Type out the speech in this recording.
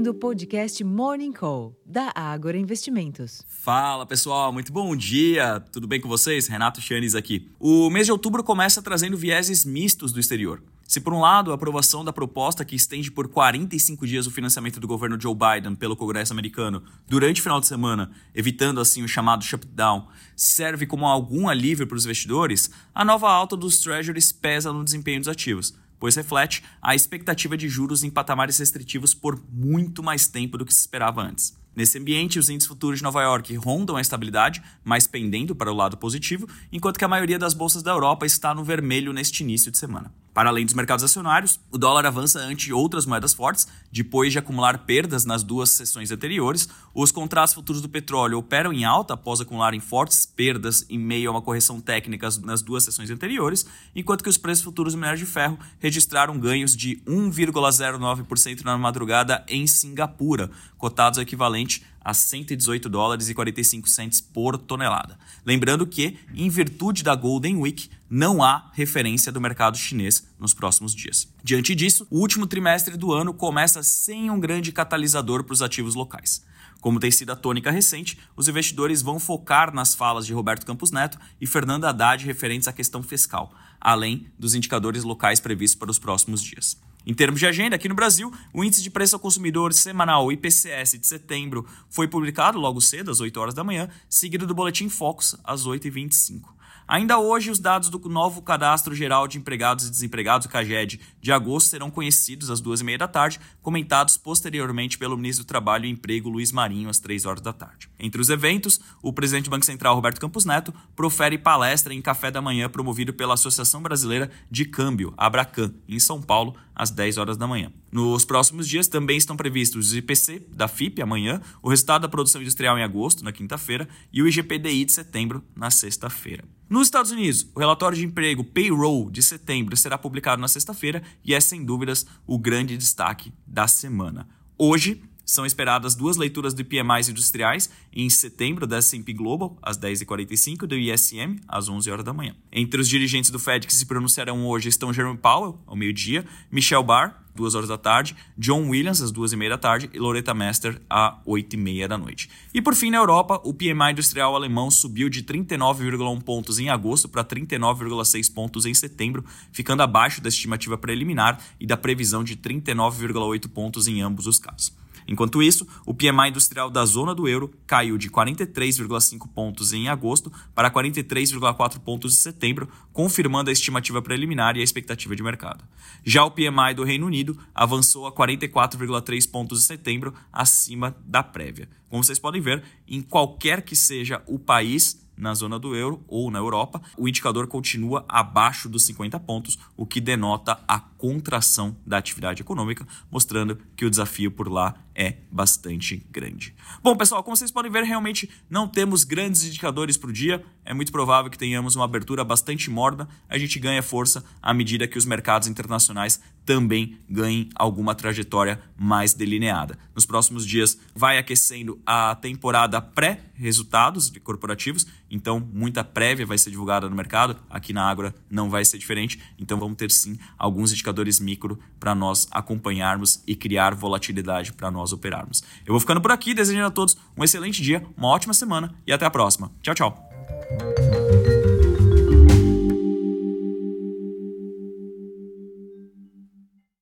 ouvindo o podcast Morning Call, da Ágora Investimentos. Fala pessoal, muito bom dia, tudo bem com vocês? Renato Chanes aqui. O mês de outubro começa trazendo vieses mistos do exterior. Se, por um lado, a aprovação da proposta que estende por 45 dias o financiamento do governo Joe Biden pelo Congresso americano durante o final de semana, evitando assim o chamado shutdown, serve como algum alívio para os investidores, a nova alta dos treasuries pesa no desempenho dos ativos pois reflete a expectativa de juros em patamares restritivos por muito mais tempo do que se esperava antes. Nesse ambiente, os índices futuros de Nova York rondam a estabilidade, mas pendendo para o lado positivo, enquanto que a maioria das bolsas da Europa está no vermelho neste início de semana. Para além dos mercados acionários, o dólar avança ante outras moedas fortes, depois de acumular perdas nas duas sessões anteriores. Os contratos futuros do petróleo operam em alta após acumularem fortes perdas em meio a uma correção técnica nas duas sessões anteriores, enquanto que os preços futuros do minério de ferro registraram ganhos de 1,09% na madrugada em Singapura, cotados equivalente a 118 dólares e 45 centes por tonelada. Lembrando que, em virtude da Golden Week, não há referência do mercado chinês nos próximos dias. Diante disso, o último trimestre do ano começa sem um grande catalisador para os ativos locais. Como tem sido a tônica recente, os investidores vão focar nas falas de Roberto Campos Neto e Fernando Haddad referentes à questão fiscal, além dos indicadores locais previstos para os próximos dias. Em termos de agenda, aqui no Brasil, o índice de preço ao consumidor semanal IPCS de setembro foi publicado logo cedo, às 8 horas da manhã, seguido do boletim Focus, às 8h25. Ainda hoje, os dados do novo Cadastro Geral de Empregados e Desempregados, CAGED, de agosto serão conhecidos às duas e meia da tarde, comentados posteriormente pelo ministro do Trabalho e Emprego, Luiz Marinho, às três horas da tarde. Entre os eventos, o presidente do Banco Central, Roberto Campos Neto, profere palestra em café da manhã promovido pela Associação Brasileira de Câmbio, Abracan, em São Paulo, às 10 horas da manhã. Nos próximos dias também estão previstos o IPC da FIP amanhã, o resultado da produção industrial em agosto, na quinta-feira, e o IGPDI de setembro, na sexta-feira. Nos Estados Unidos, o relatório de emprego Payroll de setembro será publicado na sexta-feira e é, sem dúvidas, o grande destaque da semana. Hoje, são esperadas duas leituras do PMIs industriais em setembro da S&P Global, às 10h45, do ISM, às 11 horas da manhã. Entre os dirigentes do Fed que se pronunciarão hoje estão Jerome Powell, ao meio-dia, Michel Barr, 2 horas da tarde, John Williams, às 2 e meia da tarde, e Loretta Mester, às 8 e meia da noite. E por fim, na Europa, o PMI industrial alemão subiu de 39,1 pontos em agosto para 39,6 pontos em setembro, ficando abaixo da estimativa preliminar e da previsão de 39,8 pontos em ambos os casos. Enquanto isso, o PMI industrial da zona do euro caiu de 43,5 pontos em agosto para 43,4 pontos em setembro, confirmando a estimativa preliminar e a expectativa de mercado. Já o PMI do Reino Unido avançou a 44,3 pontos em setembro, acima da prévia. Como vocês podem ver, em qualquer que seja o país, na zona do euro ou na Europa, o indicador continua abaixo dos 50 pontos, o que denota a contração da atividade econômica, mostrando que o desafio por lá é bastante grande. Bom, pessoal, como vocês podem ver, realmente não temos grandes indicadores para o dia. É muito provável que tenhamos uma abertura bastante morna. A gente ganha força à medida que os mercados internacionais também ganhem alguma trajetória mais delineada. Nos próximos dias vai aquecendo a temporada pré-resultados de corporativos, então muita prévia vai ser divulgada no mercado. Aqui na Ágora não vai ser diferente, então vamos ter sim alguns indicadores micro para nós acompanharmos e criar volatilidade para nós operarmos. Eu vou ficando por aqui, desejando a todos um excelente dia, uma ótima semana e até a próxima. Tchau, tchau.